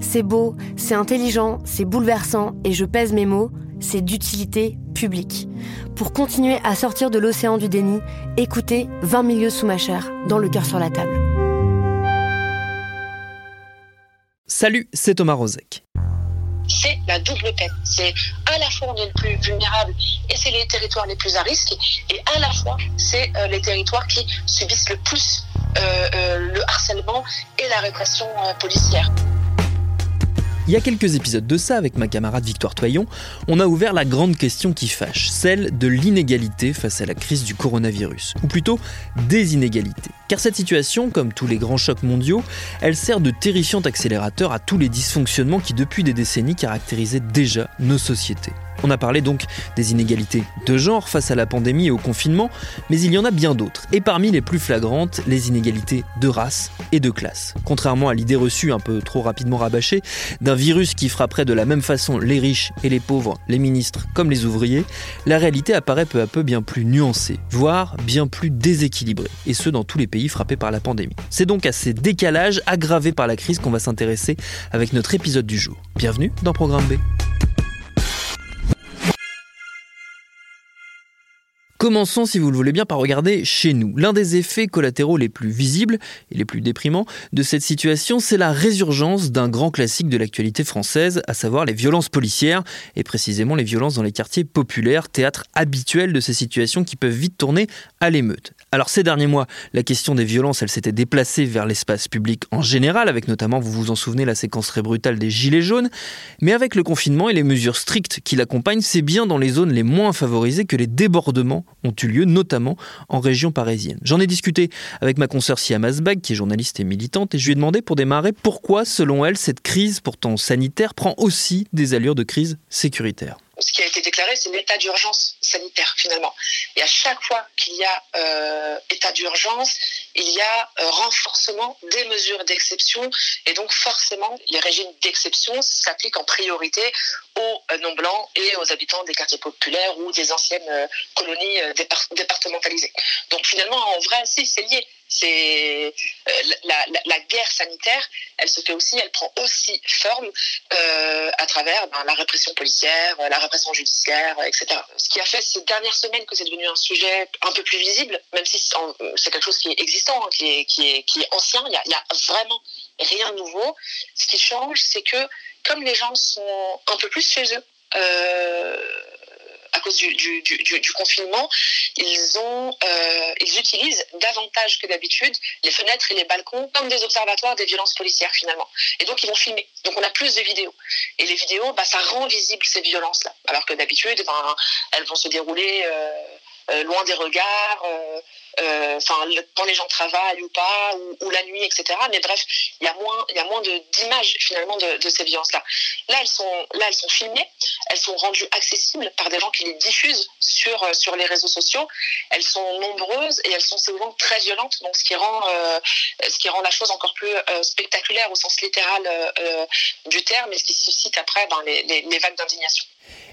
C'est beau, c'est intelligent, c'est bouleversant, et je pèse mes mots, c'est d'utilité publique. Pour continuer à sortir de l'océan du déni, écoutez 20 milieux sous ma chair, dans le cœur sur la table. Salut, c'est Thomas Rozek c'est la double peine. C'est à la fois on est le plus vulnérable et c'est les territoires les plus à risque, et à la fois c'est euh, les territoires qui subissent le plus euh, euh, le harcèlement et la répression policière. Il y a quelques épisodes de ça avec ma camarade Victoire Toyon, on a ouvert la grande question qui fâche, celle de l'inégalité face à la crise du coronavirus, ou plutôt des inégalités. Car cette situation, comme tous les grands chocs mondiaux, elle sert de terrifiant accélérateur à tous les dysfonctionnements qui depuis des décennies caractérisaient déjà nos sociétés. On a parlé donc des inégalités de genre face à la pandémie et au confinement, mais il y en a bien d'autres. Et parmi les plus flagrantes, les inégalités de race et de classe. Contrairement à l'idée reçue un peu trop rapidement rabâchée d'un virus qui frapperait de la même façon les riches et les pauvres, les ministres comme les ouvriers, la réalité apparaît peu à peu bien plus nuancée, voire bien plus déséquilibrée, et ce dans tous les pays frappés par la pandémie. C'est donc à ces décalages aggravés par la crise qu'on va s'intéresser avec notre épisode du jour. Bienvenue dans Programme B. Commençons, si vous le voulez bien, par regarder chez nous. L'un des effets collatéraux les plus visibles et les plus déprimants de cette situation, c'est la résurgence d'un grand classique de l'actualité française, à savoir les violences policières, et précisément les violences dans les quartiers populaires, théâtre habituel de ces situations qui peuvent vite tourner à l'émeute. Alors ces derniers mois, la question des violences, elle s'était déplacée vers l'espace public en général, avec notamment, vous vous en souvenez, la séquence très brutale des Gilets jaunes, mais avec le confinement et les mesures strictes qui l'accompagnent, c'est bien dans les zones les moins favorisées que les débordements ont eu lieu, notamment en région parisienne. J'en ai discuté avec ma consoeur Siam Asbag, qui est journaliste et militante, et je lui ai demandé pour démarrer pourquoi, selon elle, cette crise pourtant sanitaire prend aussi des allures de crise sécuritaire ce qui a été déclaré, c'est l'état d'urgence sanitaire finalement. Et à chaque fois qu'il y a euh, état d'urgence, il y a euh, renforcement des mesures d'exception. Et donc forcément, les régimes d'exception s'appliquent en priorité aux euh, non-blancs et aux habitants des quartiers populaires ou des anciennes colonies départementalisées. Donc finalement, en vrai, si, c'est lié c'est euh, la, guerre sanitaire, elle se fait aussi, elle prend aussi forme euh, à travers ben, la répression policière, la répression judiciaire, etc. Ce qui a fait ces dernières semaines que c'est devenu un sujet un peu plus visible, même si c'est quelque chose qui est existant, hein, qui, est, qui, est, qui est ancien, il y a, vraiment rien de nouveau. Ce qui change, c'est que comme les gens sont un peu plus chez eux, euh, à cause du, du, confinement, euh, ils utilisent davantage que d'habitude les fenêtres et les balcons comme des observatoires des violences policières finalement. Et donc ils vont filmer. Donc on a plus de vidéos. Et les vidéos, bah, ça rend visible ces violences-là. Alors que d'habitude, ben, elles vont se dérouler euh, euh, loin des regards. Euh, enfin quand les gens travaillent ou pas, ou, la nuit, etc. Mais bref, il y a moins, il y d'images finalement de, ces violences-là. Là, elles sont, là, elles sont filmées, elles sont rendues accessibles par des gens qui les diffusent sur euh, les réseaux sociaux. Elles sont nombreuses et elles sont souvent très violentes, donc ce qui rend euh, ce qui rend la chose encore plus spectaculaire au sens littéral du terme et ce qui suscite après ben, les vagues d'indignation.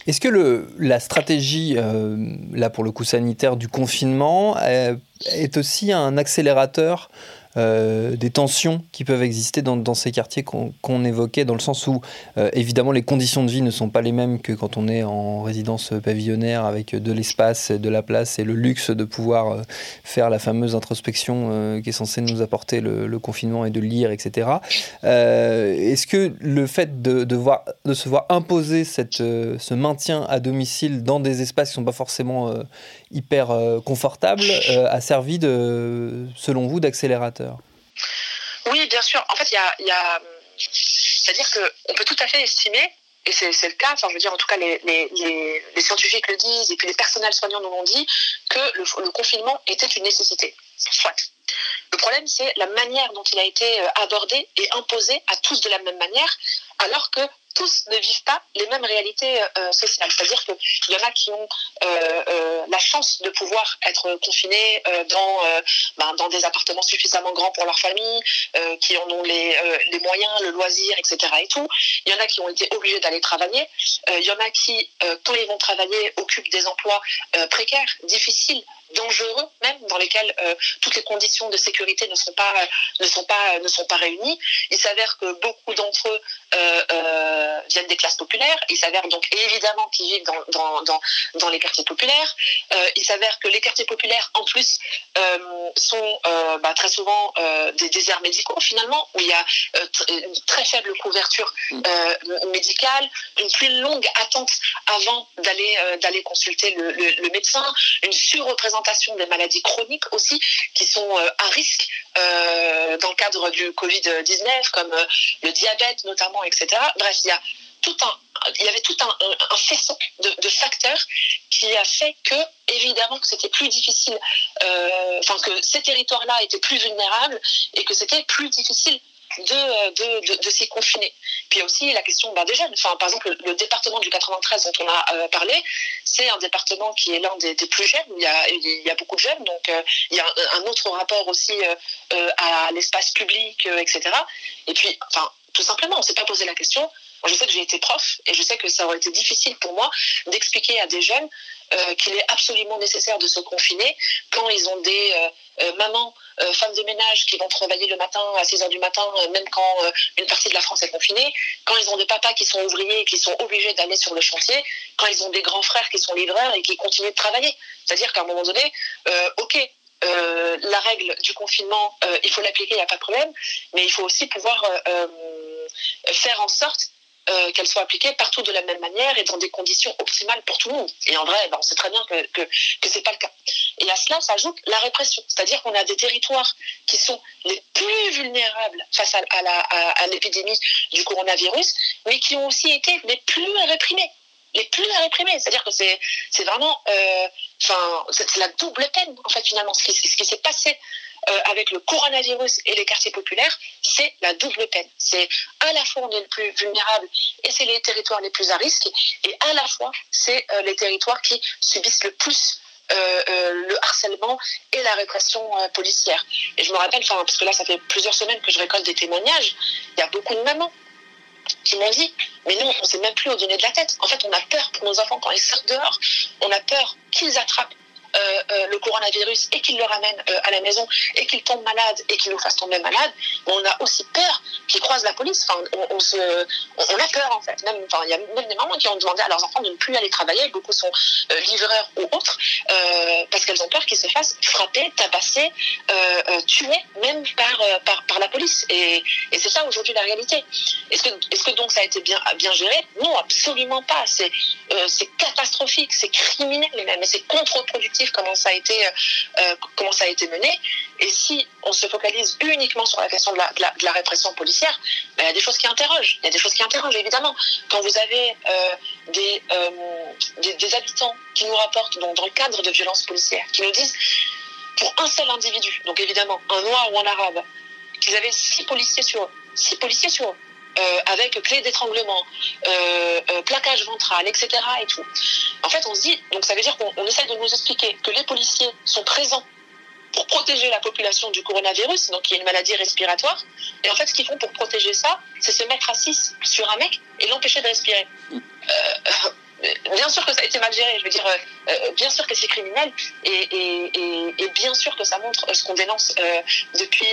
Est-ce que le, la stratégie, euh, là pour le coup sanitaire, du confinement euh, est aussi un accélérateur des tensions qui peuvent exister dans, ces quartiers qu'on évoquait, dans le sens où, évidemment, les conditions de vie ne sont pas les mêmes que quand on est en résidence pavillonnaire avec de l'espace, de la place et le luxe de pouvoir faire la fameuse introspection qui est censée nous apporter le, confinement et de lire, etc. Est-ce que le fait de, se voir imposer ce maintien à domicile dans des espaces qui ne sont pas forcément hyper confortables a servi, selon vous, d'accélérateur? Oui, bien sûr. En fait, il y a, c'est-à-dire qu'on peut tout à fait estimer et c'est le cas, enfin, je veux dire, en tout cas, les, scientifiques le disent, et puis les personnels soignants nous l'ont dit, que le, confinement était une nécessité. Soit. Le problème, c'est la manière dont il a été euh, abordé et imposé à tous de la même manière, alors que tous ne vivent pas les mêmes réalités euh, sociales. C'est-à-dire qu'il y en a qui ont euh, euh, la chance de pouvoir être confinés dans, ben, dans des appartements suffisamment grands pour leur famille, qui en ont les, les, moyens, le loisir, etc. Et tout. Il y en a qui ont été obligés d'aller travailler. il y en a qui, quand ils vont travailler, occupent des emplois précaires, difficiles, dangereux même dans lesquels euh, toutes les conditions de sécurité ne sont pas ne sont pas ne sont pas réunies. Il s'avère que beaucoup d'entre eux euh, euh, viennent des classes populaires. Il s'avère donc évidemment qu'ils vivent dans, dans, dans, dans, les quartiers populaires. il s'avère que les quartiers populaires en plus sont bah, très souvent des déserts médicaux finalement où il y a une très faible couverture médicale, une plus longue attente avant d'aller d'aller consulter le, le, le médecin, une surreprésentation des maladies chroniques aussi qui sont euh, à risque euh, dans le cadre du Covid-19, comme euh, le diabète notamment, etc. Bref, il y a tout un, il y avait tout un, faisceau de, facteurs qui a fait que, évidemment, que c'était plus difficile, enfin que ces territoires-là étaient plus vulnérables et que c'était plus difficile de, de, de, s'y confiner. Puis aussi la question bah, des jeunes. Enfin, par exemple, le, département du 93 dont on a euh, parlé, c'est un département qui est l'un des, plus jeunes. Il y, a, il y a beaucoup de jeunes, donc euh, il y a un, autre rapport aussi euh, à l'espace public, etc. Et puis, enfin, tout simplement, on ne s'est pas posé la question. Je sais que j'ai été prof et je sais que ça aurait été difficile pour moi d'expliquer à des jeunes euh, qu'il est absolument nécessaire de se confiner quand ils ont des euh, euh, mamans, femmes de ménage qui vont travailler le matin à 6 heures du matin, même quand une partie de la France est confinée, quand ils ont des papas qui sont ouvriers et qui sont obligés d'aller sur le chantier, quand ils ont des grands frères qui sont livreurs et qui continuent de travailler. C'est-à-dire qu'à un moment donné, ok, la règle du confinement, il faut l'appliquer, il n'y a pas de problème, mais il faut aussi pouvoir faire en sorte euh, qu'elle soit appliquée partout de la même manière et dans des conditions optimales pour tout le monde. Et en vrai, ben, on sait très bien que, que, que ce n'est pas le cas. Et à cela s'ajoute la répression. C'est-à-dire qu'on a des territoires qui sont les plus vulnérables face à, à l'épidémie du coronavirus, mais qui ont aussi été les plus réprimés les plus réprimés. C'est-à-dire que c'est, c'est vraiment, euh, c'est, la double peine, en fait, finalement. Ce qui s'est passé euh, avec le coronavirus et les quartiers populaires, c'est la double peine. C'est à la fois on est le plus vulnérable et c'est les territoires les plus à risque, et à la fois c'est euh, les territoires qui subissent le plus euh, le harcèlement et la répression policière. Et je me rappelle, parce que là ça fait plusieurs semaines que je récolte des témoignages, il y a beaucoup de mamans qui m'ont dit, mais nous on ne sait même plus au donner de la tête. En fait on a peur pour nos enfants quand ils sortent dehors, on a peur qu'ils attrapent le coronavirus et qu'il le ramène euh, à la maison et qu'il tombe malade et qu'il nous fasse tomber malade, on a aussi peur qu'il croise la police. Enfin, on, a peur en fait. Même, enfin, il y a même des mamans qui ont demandé à leurs enfants de ne plus aller travailler. Beaucoup sont livreurs ou autres parce qu'elles ont peur qu'ils se fassent frapper, tabasser, tuer, même par, la police. Et, c'est ça aujourd'hui la réalité. Est-ce que, donc ça a été bien, géré? Non, absolument pas. C'est, c'est catastrophique, c'est criminel même, et c'est contre-productif comment ça a été, euh, comment ça a été mené. Et si on se focalise uniquement sur la question de la, répression policière, ben, il y a des choses qui interrogent. Il y a des choses qui interrogent, évidemment. Quand vous avez euh, euh, des, habitants qui nous rapportent, dans le cadre de violences policières, qui nous disent, pour un seul individu, donc évidemment un noir ou un arabe, qu'ils avaient six policiers sur eux, six policiers sur eux, euh, avec clé d'étranglement, euh, euh, plaquage ventral, etc. Et tout. En fait, on se dit, donc ça veut dire qu'on essaie de nous expliquer que les policiers sont présents pour protéger la population du coronavirus, donc qui est une maladie respiratoire. Et en fait, ce qu'ils font pour protéger ça, c'est se mettre 6 sur un mec et l'empêcher de respirer. Bien sûr que ça a été mal géré. Je veux dire, bien sûr que c'est criminel et, bien sûr que ça montre ce qu'on dénonce depuis,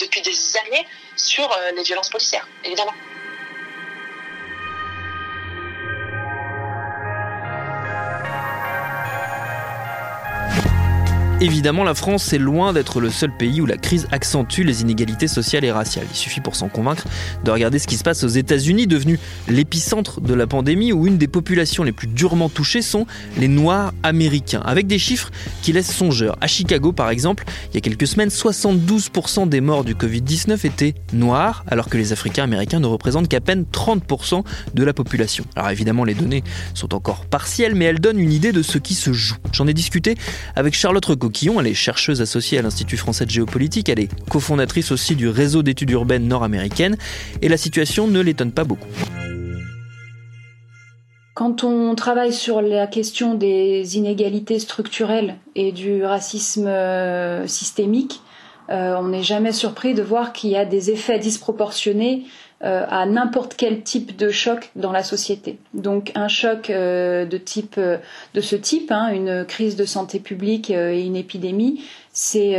depuis des années sur les violences policières, évidemment. Évidemment, la France est loin d'être le seul pays où la crise accentue les inégalités sociales et raciales. Il suffit pour s'en convaincre de regarder ce qui se passe aux États-Unis, devenu l'épicentre de la pandémie, où une des populations les plus durement touchées sont les Noirs américains, avec des chiffres qui laissent songeur. À Chicago, par exemple, il y a quelques semaines, 72% des morts du Covid-19 étaient noirs, alors que les Africains américains ne représentent qu'à peine 30% de la population. Alors évidemment, les données sont encore partielles, mais elles donnent une idée de ce qui se joue. J'en ai discuté avec Charlotte Elle est chercheuse associée à l'Institut français de géopolitique, elle est cofondatrice aussi du réseau d'études urbaines nord-américaines, et la situation ne l'étonne pas beaucoup. Quand on travaille sur la question des inégalités structurelles et du racisme euh, systémique, euh, on n'est jamais surpris de voir qu'il y a des effets disproportionnés à n'importe quel type de choc dans la société. Donc un choc euh, de type de ce type, hein, une crise de santé publique et une épidémie, c'est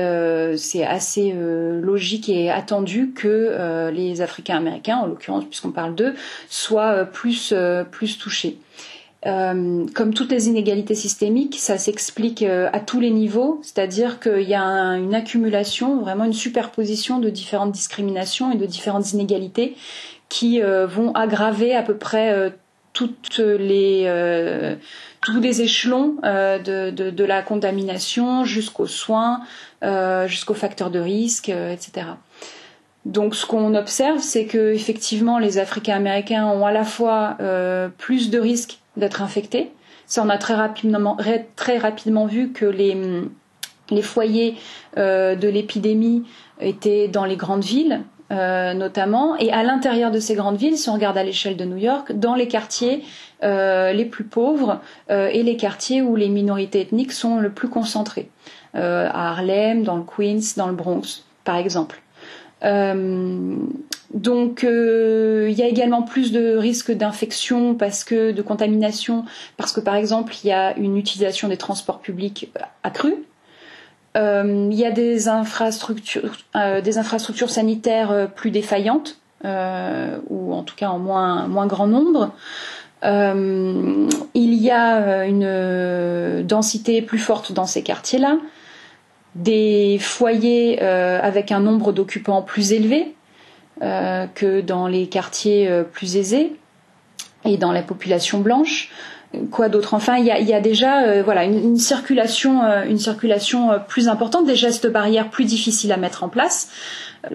c'est assez logique et attendu que les Africains américains, en l'occurrence puisqu'on parle d'eux, soient plus plus touchés. Euh, comme toutes les inégalités systémiques, ça s'explique euh, à tous les niveaux, c'est-à-dire qu'il y a une accumulation, vraiment une superposition de différentes discriminations et de différentes inégalités qui euh, vont aggraver à peu près les tous les échelons de, de, de, la contamination jusqu'aux soins, jusqu'aux facteurs de risque, etc. Donc ce qu'on observe, c'est que effectivement les Africains américains ont à la fois plus de risques d'être infectés. Ça, on a très rapidement, très rapidement vu que les, les foyers euh, de l'épidémie étaient dans les grandes villes, euh, notamment, et à l'intérieur de ces grandes villes, si on regarde à l'échelle de New York, dans les quartiers euh, les plus pauvres et les quartiers où les minorités ethniques sont le plus concentrées, à Harlem, dans le Queens, dans le Bronx, par exemple. Donc euh, il y a également plus de risques d'infection parce que de contamination parce que par exemple il y a une utilisation des transports publics euh, accrue. Euh, il y a des infrastructures, sanitaires plus défaillantes ou en tout cas en moins, moins grand nombre. il y a une densité plus forte dans ces quartiers-là, des foyers avec un nombre d'occupants plus élevé, euh, que dans les quartiers euh, plus aisés et dans la population blanche. Quoi d'autre? Enfin, il y a, déjà euh, voilà une, une circulation, une circulation plus importante, des gestes barrières plus difficiles à mettre en place.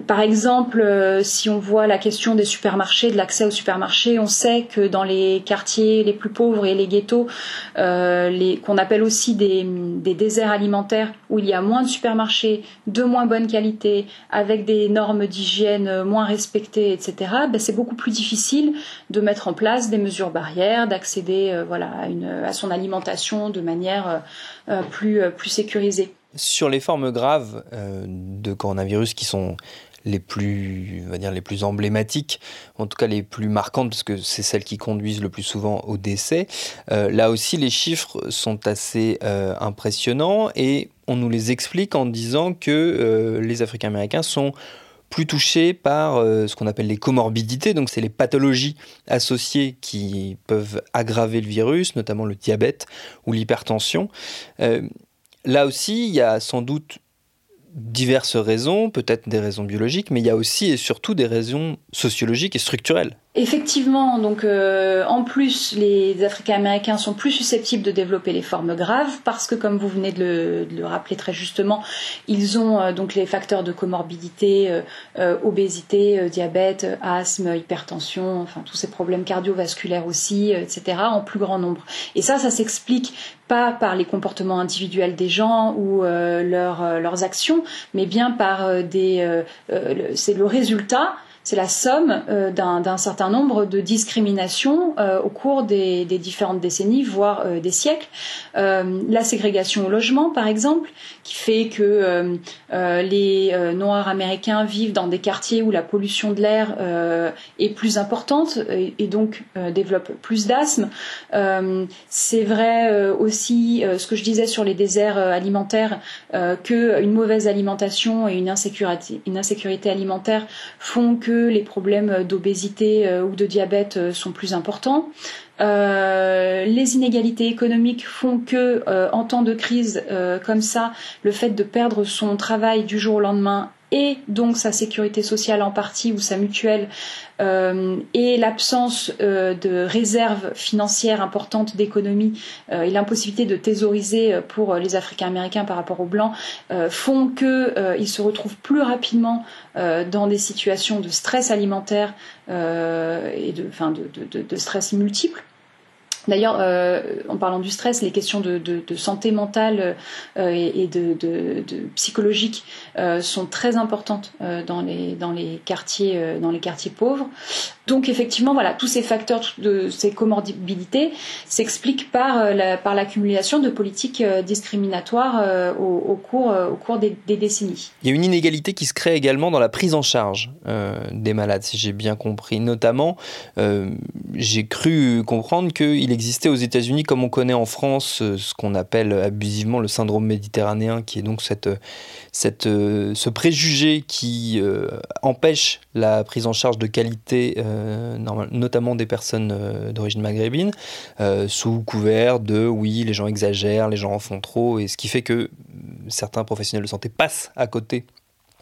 Par exemple, euh, si on voit la question des supermarchés, de l'accès aux supermarchés, on sait que dans les quartiers les plus pauvres et les ghettos, euh, qu'on appelle aussi des, déserts alimentaires, où il y a moins de supermarchés, de moins bonne qualité, avec des normes d'hygiène moins respectées, etc., ben, c'est beaucoup plus difficile de mettre en place des mesures barrières, d'accéder euh, voilà, à, son alimentation de manière plus sécurisée. Sur les formes graves euh, de coronavirus qui sont les plus, on va dire, les plus emblématiques, en tout cas les plus marquantes, parce que c'est celles qui conduisent le plus souvent au décès. Euh, là aussi, les chiffres sont assez euh, impressionnants et on nous les explique en disant que les Africains américains sont plus touchés par ce qu'on appelle les comorbidités, donc c'est les pathologies associées qui peuvent aggraver le virus, notamment le diabète ou l'hypertension. Là aussi, il y a sans doute diverses raisons, peut-être des raisons biologiques, mais il y a aussi et surtout des raisons sociologiques et structurelles. Effectivement, donc euh, en plus, les Africains américains sont plus susceptibles de développer les formes graves parce que, comme vous venez de le, rappeler très justement, ils ont euh, donc les facteurs de comorbidité, euh, obésité, diabète, asthme, hypertension, enfin tous ces problèmes cardiovasculaires aussi, etc. en plus grand nombre. Et ça, ça s'explique pas par les comportements individuels des gens ou leurs actions, mais bien par des. c'est le résultat c'est la somme euh, d'un certain nombre de discriminations euh, au cours des, différentes décennies, voire des siècles. la ségrégation au logement, par exemple, qui fait que les Noirs américains vivent dans des quartiers où la pollution de l'air est plus importante et, donc développent plus d'asthme. c'est vrai aussi ce que je disais sur les déserts alimentaires, qu'une mauvaise alimentation et une insécurité, alimentaire font que les problèmes d'obésité euh, ou de diabète euh, sont plus importants. Euh, les inégalités économiques font que, en temps de crise comme ça, le fait de perdre son travail du jour au lendemain et donc sa sécurité sociale en partie ou sa mutuelle euh, et l'absence euh, de réserves financières importantes d'économie euh, et l'impossibilité de thésauriser pour les Africains américains par rapport aux Blancs font qu'ils se retrouvent plus rapidement dans des situations de stress alimentaire et de, de stress multiples. D'ailleurs, euh, en parlant du stress, les questions de, santé mentale euh, et, de, psychologique euh, sont très importantes dans les quartiers pauvres. Donc effectivement, voilà, tous ces facteurs de ces comorbidités s'expliquent par l'accumulation de politiques discriminatoires au, cours au cours des, des, décennies. Il y a une inégalité qui se crée également dans la prise en charge des malades, si j'ai bien compris. Notamment, j'ai cru comprendre qu'il existait aux États-Unis, comme on connaît en France, euh, ce qu'on appelle abusivement le syndrome méditerranéen, qui est donc cette, cette, euh, ce préjugé qui euh, empêche la prise en charge de qualité, notamment des personnes d'origine maghrébine, sous couvert de oui, les gens exagèrent, les gens en font trop, et ce qui fait que certains professionnels de santé passent à côté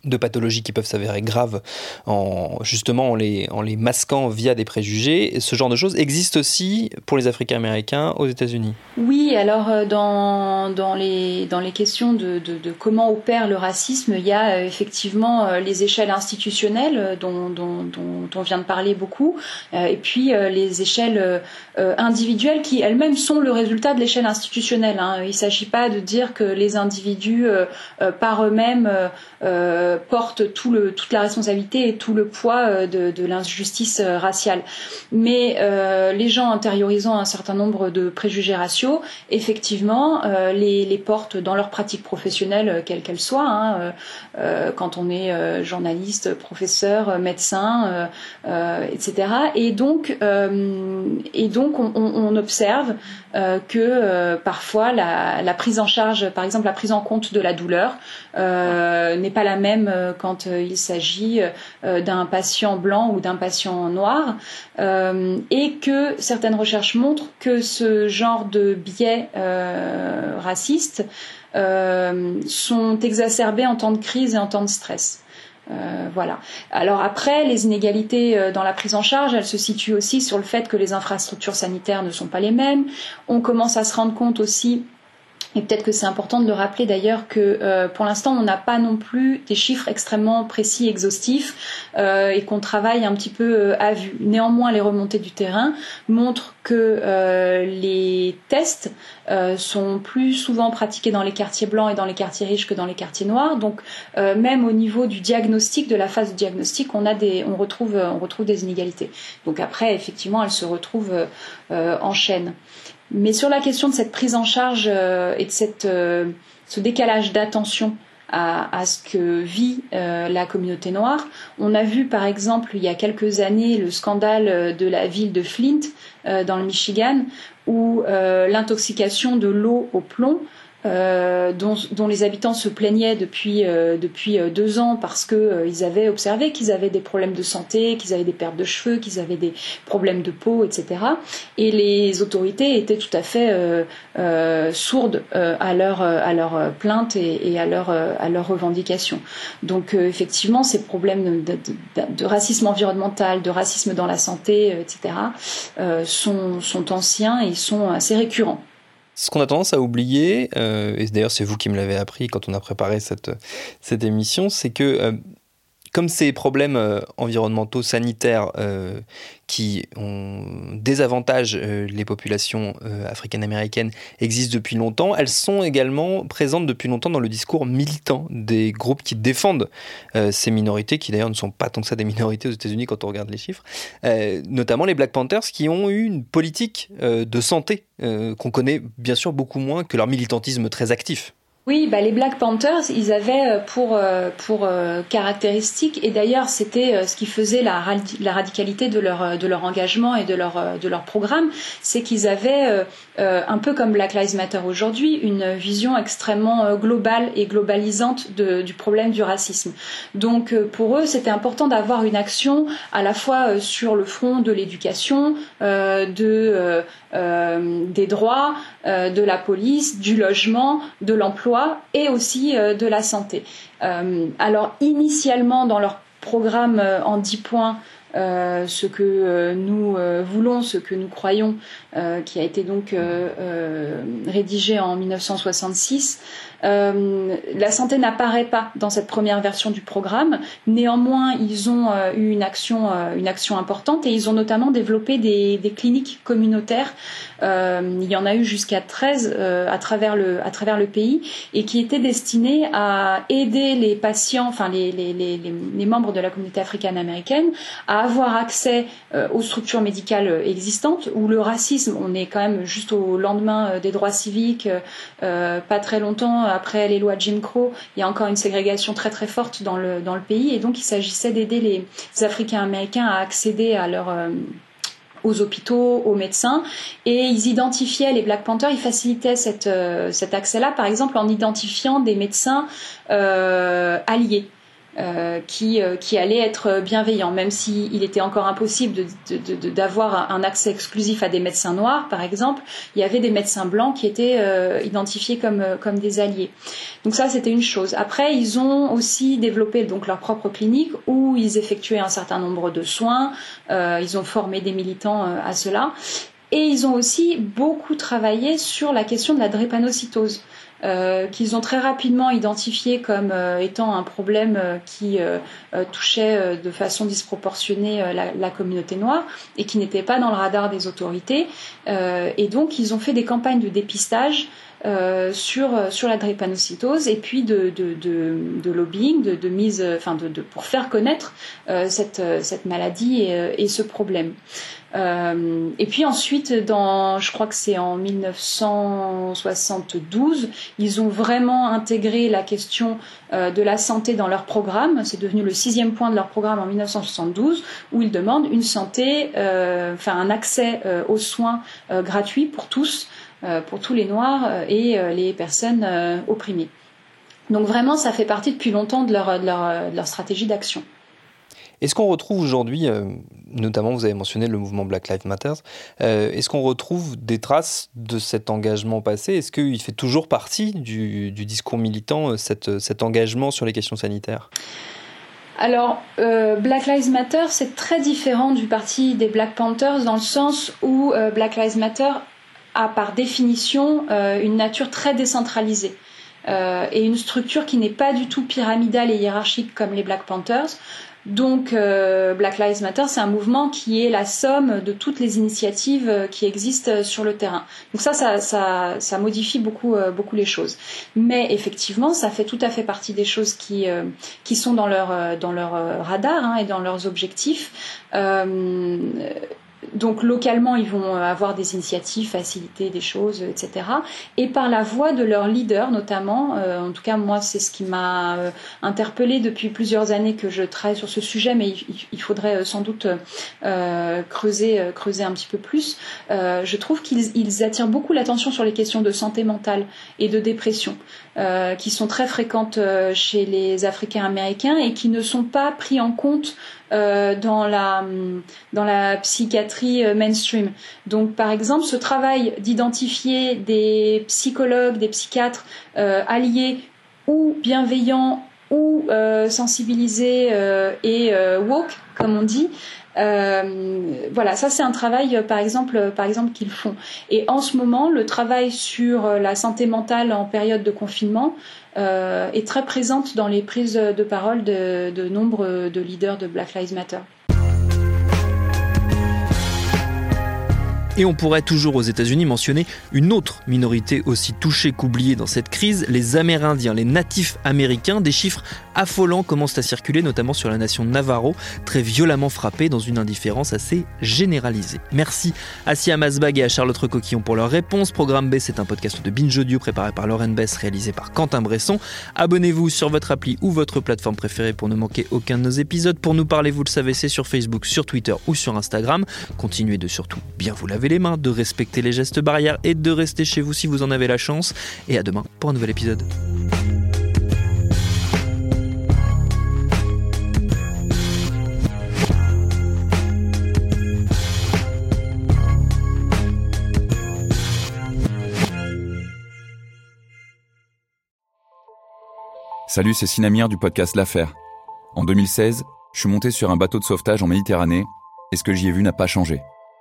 de pathologies qui peuvent s'avérer graves en justement en les, en les masquant via des préjugés. Ce genre de choses existe aussi pour les Africains américains aux États-Unis. Oui, alors euh, dans, dans, les, dans les questions de, de, comment opère le racisme, il y a euh, effectivement euh, les échelles institutionnelles dont, dont, dont, on vient de parler beaucoup, et puis les échelles individuelles qui elles-mêmes sont le résultat de l'échelle institutionnelle. Hein. Il ne s'agit pas de dire que les individus par eux-mêmes porte tout le, toute la responsabilité et tout le poids euh, de, l'injustice euh, raciale. Mais les gens intériorisant un certain nombre de préjugés raciaux, effectivement, les, portent dans leur pratique professionnelle, quelle qu'elle soit, hein, quand on est journaliste, professeur, médecin, etc. Et donc, et donc on, observe que parfois la, prise en charge, par exemple la prise en compte de la douleur, n'est pas la même euh, quand euh, il s'agit euh, d'un patient blanc ou d'un patient noir, et que certaines recherches montrent que ce genre de biais racistes sont exacerbés en temps de crise et en temps de stress. voilà. Alors après, les inégalités dans la prise en charge, elles se situent aussi sur le fait que les infrastructures sanitaires ne sont pas les mêmes. On commence à se rendre compte aussi et peut-être que c'est important de le rappeler d'ailleurs que euh, pour l'instant on n'a pas non plus des chiffres extrêmement précis, exhaustifs, euh, et qu'on travaille un petit peu euh, à vue. Néanmoins, les remontées du terrain montrent que les tests sont plus souvent pratiqués dans les quartiers blancs et dans les quartiers riches que dans les quartiers noirs. Donc même au niveau du diagnostic, de la phase de diagnostic, on a des, on retrouve, on retrouve des inégalités. Donc après, effectivement, elles se retrouvent en chaîne. Mais sur la question de cette prise en charge euh, et de cette, euh, ce décalage d'attention à, ce que vit euh, la communauté noire, on a vu par exemple il y a quelques années le scandale de la ville de Flint dans le Michigan où l'intoxication de l'eau au plomb euh, dont, les habitants se plaignaient depuis, euh, euh, deux ans parce qu'ils avaient observé qu'ils avaient des problèmes de santé, qu'ils avaient des pertes de cheveux, qu'ils avaient des problèmes de peau, etc. Et les autorités étaient tout à fait sourdes à leurs plaintes et, à leurs revendications. Donc effectivement, ces problèmes de, racisme environnemental, de racisme dans la santé, etc., sont, sont anciens et sont assez récurrents. Ce qu'on a tendance à oublier, euh, et d'ailleurs c'est vous qui me l'avez appris quand on a préparé cette, émission, c'est que euh, comme ces problèmes euh, environnementaux, sanitaires euh, qui ont désavantagent euh, les populations africaines-américaines existent depuis longtemps, elles sont également présentes depuis longtemps dans le discours militant des groupes qui défendent ces minorités, qui d'ailleurs ne sont pas tant que ça des minorités aux États-Unis quand on regarde les chiffres, notamment les Black Panthers qui ont eu une politique de santé qu'on connaît bien sûr beaucoup moins que leur militantisme très actif. Oui, bah les Black Panthers, ils avaient euh, pour euh, pour euh, caractéristique et d'ailleurs c'était ce qui faisait la, la radicalité de leur de leur engagement et de leur de leur programme, c'est qu'ils avaient un peu comme Black Lives Matter aujourd'hui une vision extrêmement globale et globalisante de, du problème du racisme. Donc pour eux, c'était important d'avoir une action à la fois sur le front de l'éducation, de des droits, de la police, du logement, de l'emploi et aussi euh, de la santé. Euh, alors initialement dans leur programme euh, en 10 points, ce que nous voulons, ce que nous croyons, qui a été donc rédigé en 1966. Euh, la santé n'apparaît pas dans cette première version du programme. Néanmoins, ils ont euh, eu une action, euh, importante et ils ont notamment développé des, cliniques communautaires. il y en a eu jusqu'à 13 à travers le pays et qui étaient destinées à aider les patients, enfin les, les membres de la communauté africaine-américaine à avoir accès aux structures médicales existantes où le racisme, on est quand même juste au lendemain des droits civiques, pas très longtemps après les lois Jim Crow, il y a encore une ségrégation très très forte dans le, pays. Et donc, il s'agissait d'aider les Africains américains à accéder. Euh, aux hôpitaux, aux médecins, et ils identifiaient les Black Panthers, ils facilitaient euh, cet accès-là, par exemple en identifiant des médecins euh, alliés. Euh, qui, euh, qui allait être bienveillant, même s'il était encore impossible d'avoir un accès exclusif à des médecins noirs, par exemple, il y avait des médecins blancs qui étaient euh, identifiés comme, comme des alliés. Donc ça, c'était une chose. Après, ils ont aussi développé donc leur propre clinique où ils effectuaient un certain nombre de soins, ils ont formé des militants à cela, et ils ont aussi beaucoup travaillé sur la question de la drépanocytose. Euh, qu'ils ont très rapidement identifié comme euh, étant un problème euh, qui touchait de façon disproportionnée la, communauté noire et qui n'était pas dans le radar des autorités. et donc, ils ont fait des campagnes de dépistage sur sur la drépanocytose et puis de lobbying, de, mise, enfin de, pour faire connaître cette maladie et, ce problème. Euh, et puis ensuite, dans, je crois que c'est en 1972, ils ont vraiment intégré la question euh, de la santé dans leur programme. C'est devenu le sixième point de leur programme en 1972, où ils demandent une santé, euh, enfin un accès aux soins gratuits pour tous, pour tous les Noirs et les personnes opprimées. Donc vraiment, ça fait partie depuis longtemps de leur, de leur, de leur stratégie d'action. Est-ce qu'on retrouve aujourd'hui, euh, notamment vous avez mentionné le mouvement Black Lives Matter, euh, est-ce qu'on retrouve des traces de cet engagement passé? Est-ce qu'il fait toujours partie du, discours militant, euh, cet engagement sur les questions sanitaires? Alors, Black Lives Matter, c'est très différent du parti des Black Panthers dans le sens où Black Lives Matter a par définition une nature très décentralisée. et une structure qui n'est pas du tout pyramidale et hiérarchique comme les Black Panthers. Donc euh, Black Lives Matter, c'est un mouvement qui est la somme de toutes les initiatives euh, qui existent euh, sur le terrain. Donc ça, ça, ça, ça modifie beaucoup, beaucoup les choses. Mais effectivement, ça fait tout à fait partie des choses qui, qui sont dans leur, dans leur radar hein, et dans leurs objectifs donc localement, ils vont euh, avoir des initiatives, faciliter des choses, etc. Et par la voix de leurs leaders, notamment, euh, en tout cas moi, c'est ce qui m'a euh, interpellé depuis plusieurs années que je travaille sur ce sujet, mais il, faudrait sans doute creuser, creuser un petit peu plus. je trouve qu'ils attirent beaucoup l'attention sur les questions de santé mentale et de dépression, qui sont très fréquentes chez les Africains américains et qui ne sont pas pris en compte euh, dans la dans la psychiatrie euh, mainstream. Donc par exemple, ce travail d'identifier des psychologues, des psychiatres euh, alliés ou bienveillants ou sensibilisés et woke, comme on dit, voilà, ça c'est un travail, par exemple, par exemple qu'ils font. Et en ce moment, le travail sur la santé mentale en période de confinement est très présente dans les prises de parole de, de nombre de leaders de Black Lives Matter. Et on pourrait toujours aux États-Unis mentionner une autre minorité aussi touchée qu'oubliée dans cette crise, les Amérindiens, les natifs américains. Des chiffres affolants commencent à circuler, notamment sur la nation Navarro, très violemment frappée dans une indifférence assez généralisée. Merci à Siam Asbag et à Charlotte Recoquillon pour leur réponse. Programme B, c'est un podcast de Binge Audio préparé par Lauren Bess, réalisé par Quentin Bresson. Abonnez-vous sur votre appli ou votre plateforme préférée pour ne manquer aucun de nos épisodes. Pour nous parler, vous le savez, c'est sur Facebook, sur Twitter ou sur Instagram. Continuez de surtout bien vous laver les mains, de respecter les gestes barrières et de rester chez vous si vous en avez la chance. Et à demain pour un nouvel épisode. Salut, c'est Sinamir du podcast L'Affaire. En 2016, je suis monté sur un bateau de sauvetage en Méditerranée et ce que j'y ai vu n'a pas changé.